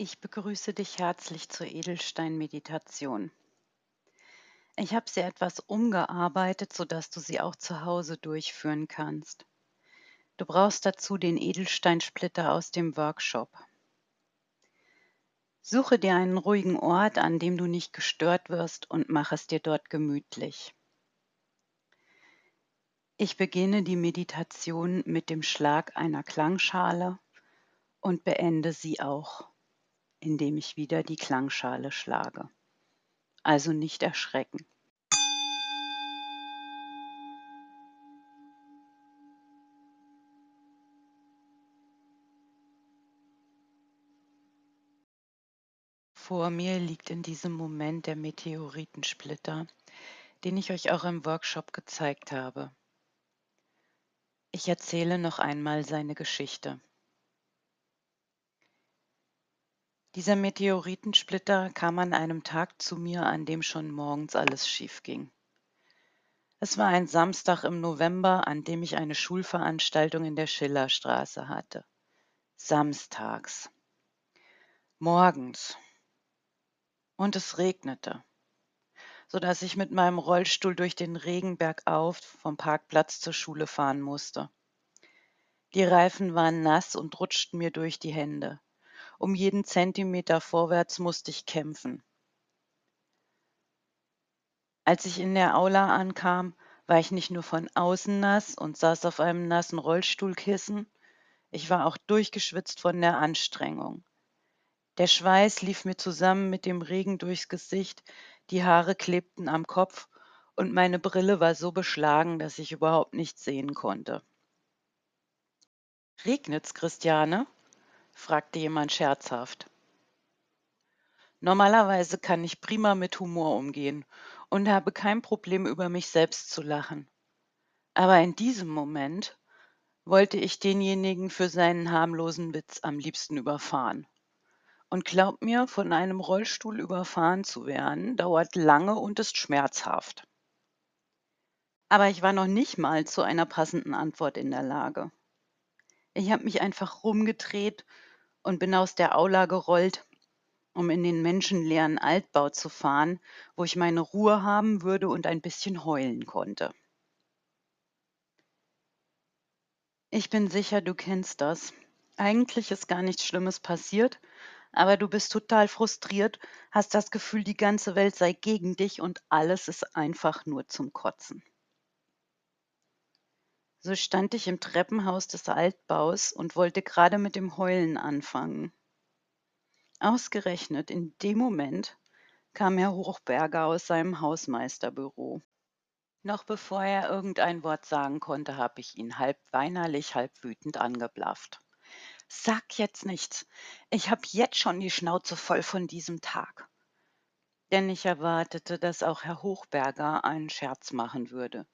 Ich begrüße dich herzlich zur Edelstein-Meditation. Ich habe sie etwas umgearbeitet, sodass du sie auch zu Hause durchführen kannst. Du brauchst dazu den Edelsteinsplitter aus dem Workshop. Suche dir einen ruhigen Ort, an dem du nicht gestört wirst und mach es dir dort gemütlich. Ich beginne die Meditation mit dem Schlag einer Klangschale und beende sie auch, indem ich wieder die Klangschale schlage. Also nicht erschrecken. Vor mir liegt in diesem Moment der Meteoritensplitter, den ich euch auch im Workshop gezeigt habe. Ich erzähle noch einmal seine Geschichte. Dieser Meteoritensplitter kam an einem Tag zu mir, an dem schon morgens alles schief ging. Es war ein Samstag im November, an dem ich eine Schulveranstaltung in der Schillerstraße hatte. Samstags. Morgens. Und es regnete, so dass ich mit meinem Rollstuhl durch den Regen bergauf vom Parkplatz zur Schule fahren musste. Die Reifen waren nass und rutschten mir durch die Hände. Um jeden Zentimeter vorwärts musste ich kämpfen. Als ich in der Aula ankam, war ich nicht nur von außen nass und saß auf einem nassen Rollstuhlkissen, ich war auch durchgeschwitzt von der Anstrengung. Der Schweiß lief mir zusammen mit dem Regen durchs Gesicht, die Haare klebten am Kopf und meine Brille war so beschlagen, dass ich überhaupt nichts sehen konnte. Regnet's, Christiane? Fragte jemand scherzhaft. Normalerweise kann ich prima mit Humor umgehen und habe kein Problem, über mich selbst zu lachen. Aber in diesem Moment wollte ich denjenigen für seinen harmlosen Witz am liebsten überfahren. Und glaub mir, von einem Rollstuhl überfahren zu werden, dauert lange und ist schmerzhaft. Aber ich war noch nicht mal zu einer passenden Antwort in der Lage. Ich habe mich einfach rumgedreht und bin aus der Aula gerollt, um in den menschenleeren Altbau zu fahren, wo ich meine Ruhe haben würde und ein bisschen heulen konnte. Ich bin sicher, du kennst das. Eigentlich ist gar nichts Schlimmes passiert, aber du bist total frustriert, hast das Gefühl, die ganze Welt sei gegen dich und alles ist einfach nur zum Kotzen. So stand ich im Treppenhaus des Altbaus und wollte gerade mit dem Heulen anfangen. Ausgerechnet in dem Moment kam Herr Hochberger aus seinem Hausmeisterbüro. Noch bevor er irgendein Wort sagen konnte, habe ich ihn halb weinerlich, halb wütend angeblafft. Sag jetzt nichts. Ich habe jetzt schon die Schnauze voll von diesem Tag. Denn ich erwartete, dass auch Herr Hochberger einen Scherz machen würde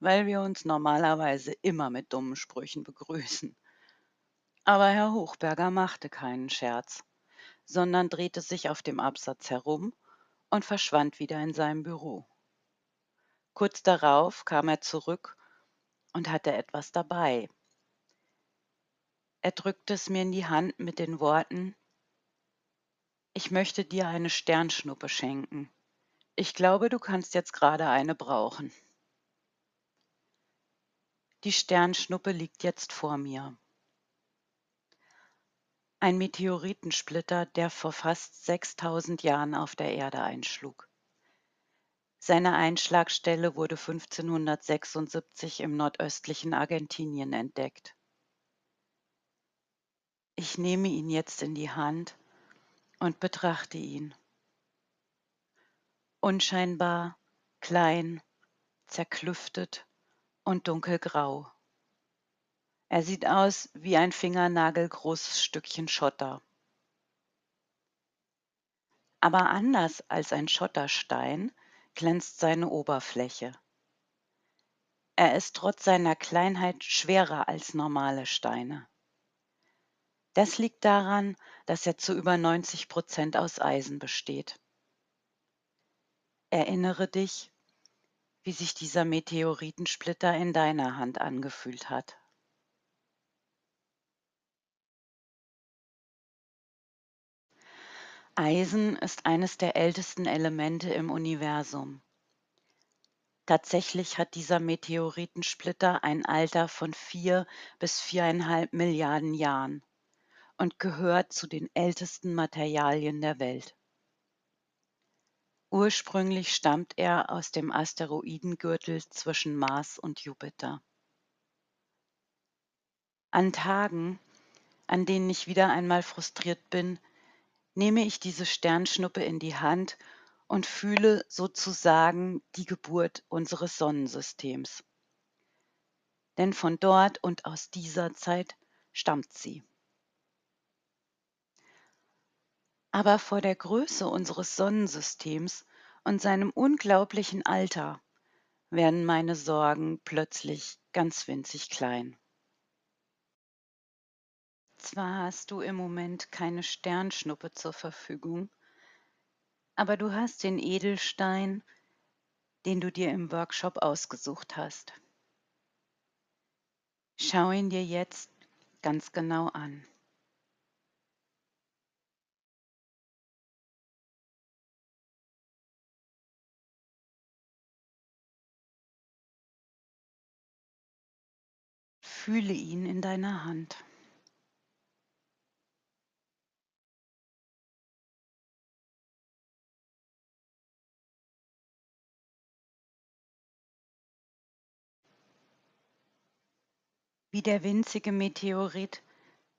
weil wir uns normalerweise immer mit dummen Sprüchen begrüßen. Aber Herr Hochberger machte keinen Scherz, sondern drehte sich auf dem Absatz herum und verschwand wieder in seinem Büro. Kurz darauf kam er zurück und hatte etwas dabei. Er drückte es mir in die Hand mit den Worten Ich möchte dir eine Sternschnuppe schenken. Ich glaube, du kannst jetzt gerade eine brauchen. Die Sternschnuppe liegt jetzt vor mir. Ein Meteoritensplitter, der vor fast 6000 Jahren auf der Erde einschlug. Seine Einschlagstelle wurde 1576 im nordöstlichen Argentinien entdeckt. Ich nehme ihn jetzt in die Hand und betrachte ihn. Unscheinbar, klein, zerklüftet und dunkelgrau. Er sieht aus wie ein fingernagelgroßes Stückchen Schotter. Aber anders als ein Schotterstein glänzt seine Oberfläche. Er ist trotz seiner Kleinheit schwerer als normale Steine. Das liegt daran, dass er zu über 90 Prozent aus Eisen besteht. Erinnere dich, wie sich dieser Meteoritensplitter in deiner Hand angefühlt hat. Eisen ist eines der ältesten Elemente im Universum. Tatsächlich hat dieser Meteoritensplitter ein Alter von vier bis viereinhalb Milliarden Jahren und gehört zu den ältesten Materialien der Welt. Ursprünglich stammt er aus dem Asteroidengürtel zwischen Mars und Jupiter. An Tagen, an denen ich wieder einmal frustriert bin, nehme ich diese Sternschnuppe in die Hand und fühle sozusagen die Geburt unseres Sonnensystems. Denn von dort und aus dieser Zeit stammt sie. Aber vor der Größe unseres Sonnensystems und seinem unglaublichen Alter werden meine Sorgen plötzlich ganz winzig klein. Zwar hast du im Moment keine Sternschnuppe zur Verfügung, aber du hast den Edelstein, den du dir im Workshop ausgesucht hast. Schau ihn dir jetzt ganz genau an. Fühle ihn in deiner Hand. Wie der winzige Meteorit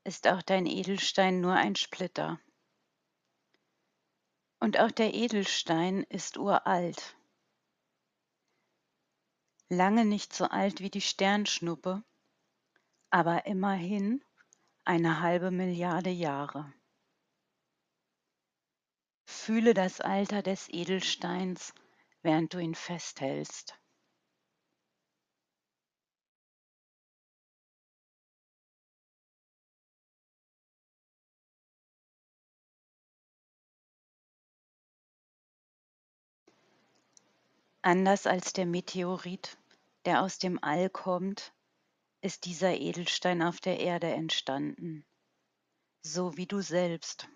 ist auch dein Edelstein nur ein Splitter. Und auch der Edelstein ist uralt. Lange nicht so alt wie die Sternschnuppe, aber immerhin eine halbe Milliarde Jahre. Fühle das Alter des Edelsteins, während du ihn festhältst. Anders als der Meteorit, der aus dem All kommt, ist dieser Edelstein auf der Erde entstanden, so wie du selbst.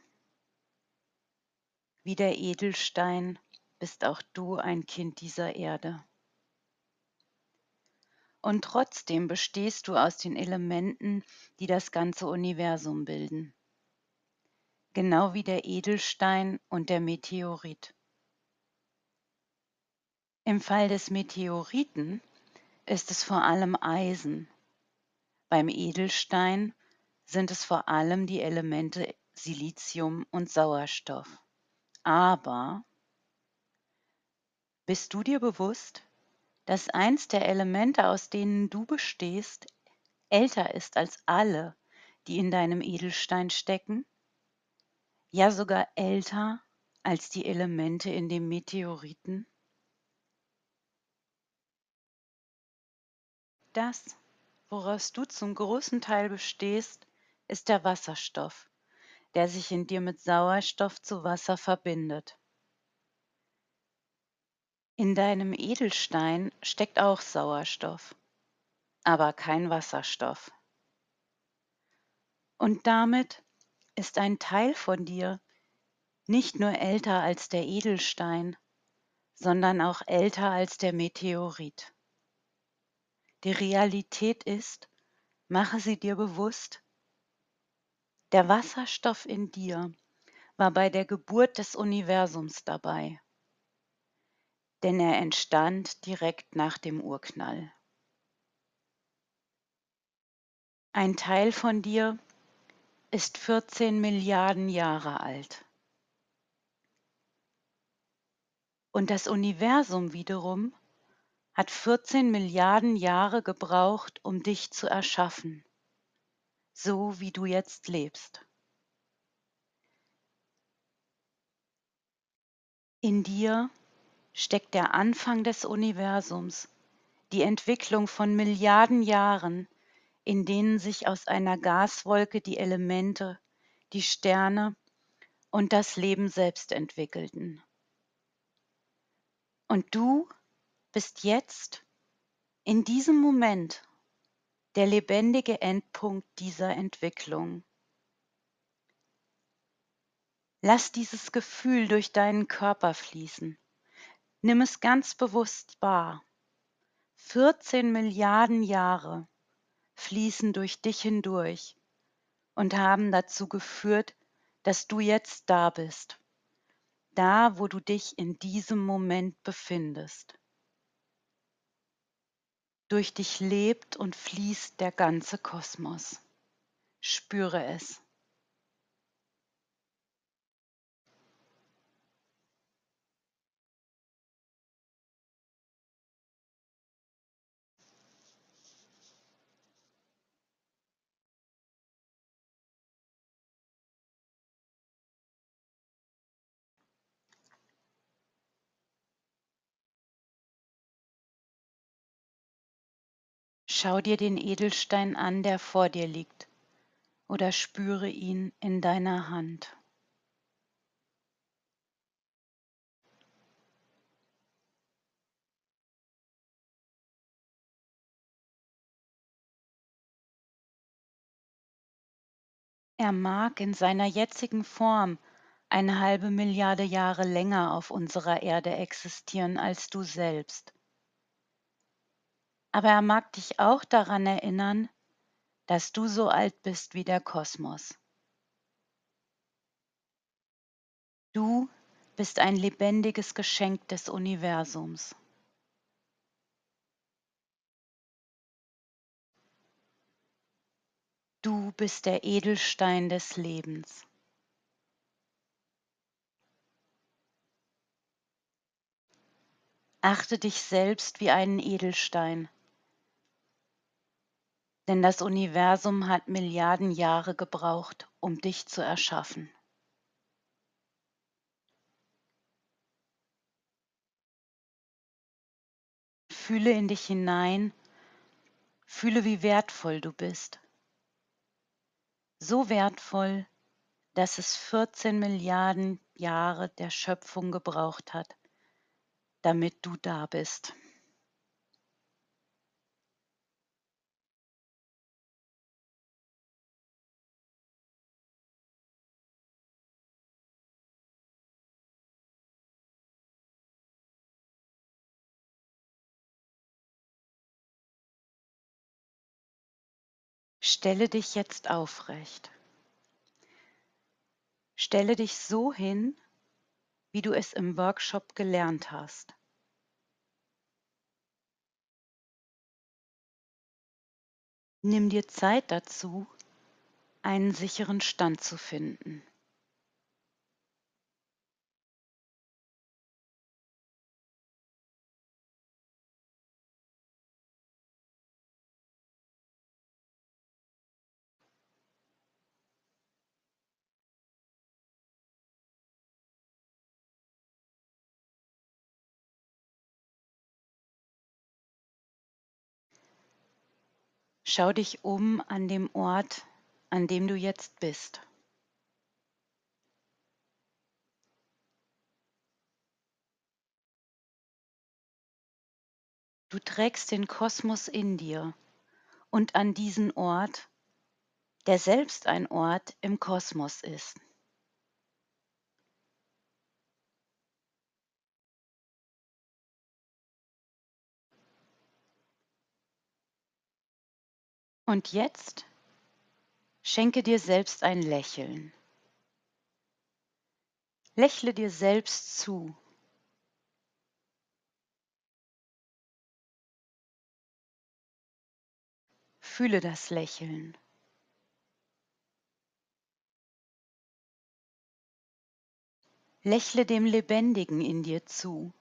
Wie der Edelstein bist auch du ein Kind dieser Erde. Und trotzdem bestehst du aus den Elementen, die das ganze Universum bilden. Genau wie der Edelstein und der Meteorit. Im Fall des Meteoriten ist es vor allem Eisen. Beim Edelstein sind es vor allem die Elemente Silizium und Sauerstoff. Aber bist du dir bewusst, dass eins der Elemente, aus denen du bestehst, älter ist als alle, die in deinem Edelstein stecken? Ja sogar älter als die Elemente in dem Meteoriten? Das, woraus du zum großen Teil bestehst, ist der Wasserstoff, der sich in dir mit Sauerstoff zu Wasser verbindet. In deinem Edelstein steckt auch Sauerstoff, aber kein Wasserstoff. Und damit ist ein Teil von dir nicht nur älter als der Edelstein, sondern auch älter als der Meteorit. Die Realität ist, mache sie dir bewusst, der Wasserstoff in dir war bei der Geburt des Universums dabei, denn er entstand direkt nach dem Urknall. Ein Teil von dir ist 14 Milliarden Jahre alt. Und das Universum wiederum hat 14 Milliarden Jahre gebraucht, um dich zu erschaffen, so wie du jetzt lebst. In dir steckt der Anfang des Universums, die Entwicklung von Milliarden Jahren, in denen sich aus einer Gaswolke die Elemente, die Sterne und das Leben selbst entwickelten. Und du bist jetzt, in diesem Moment, der lebendige Endpunkt dieser Entwicklung. Lass dieses Gefühl durch deinen Körper fließen. Nimm es ganz bewusst wahr. 14 Milliarden Jahre fließen durch dich hindurch und haben dazu geführt, dass du jetzt da bist, da wo du dich in diesem Moment befindest. Durch dich lebt und fließt der ganze Kosmos. Spüre es. Schau dir den Edelstein an, der vor dir liegt, oder spüre ihn in deiner Hand. Er mag in seiner jetzigen Form eine halbe Milliarde Jahre länger auf unserer Erde existieren als du selbst. Aber er mag dich auch daran erinnern, dass du so alt bist wie der Kosmos. Du bist ein lebendiges Geschenk des Universums. Du bist der Edelstein des Lebens. Achte dich selbst wie einen Edelstein denn das Universum hat Milliarden Jahre gebraucht, um dich zu erschaffen. Fühle in dich hinein, fühle, wie wertvoll du bist. So wertvoll, dass es 14 Milliarden Jahre der Schöpfung gebraucht hat, damit du da bist. Stelle dich jetzt aufrecht. Stelle dich so hin, wie du es im Workshop gelernt hast. Nimm dir Zeit dazu, einen sicheren Stand zu finden. Schau dich um an dem Ort, an dem du jetzt bist. Du trägst den Kosmos in dir und an diesen Ort, der selbst ein Ort im Kosmos ist. Und jetzt schenke dir selbst ein Lächeln. Lächle dir selbst zu. Fühle das Lächeln. Lächle dem Lebendigen in dir zu.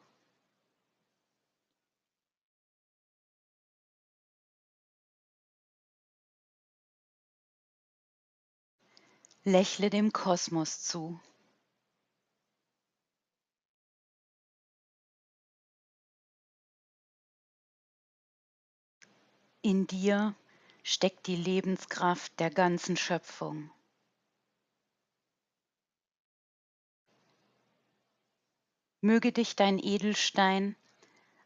Lächle dem Kosmos zu. In dir steckt die Lebenskraft der ganzen Schöpfung. Möge dich dein Edelstein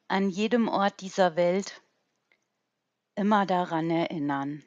an jedem Ort dieser Welt immer daran erinnern.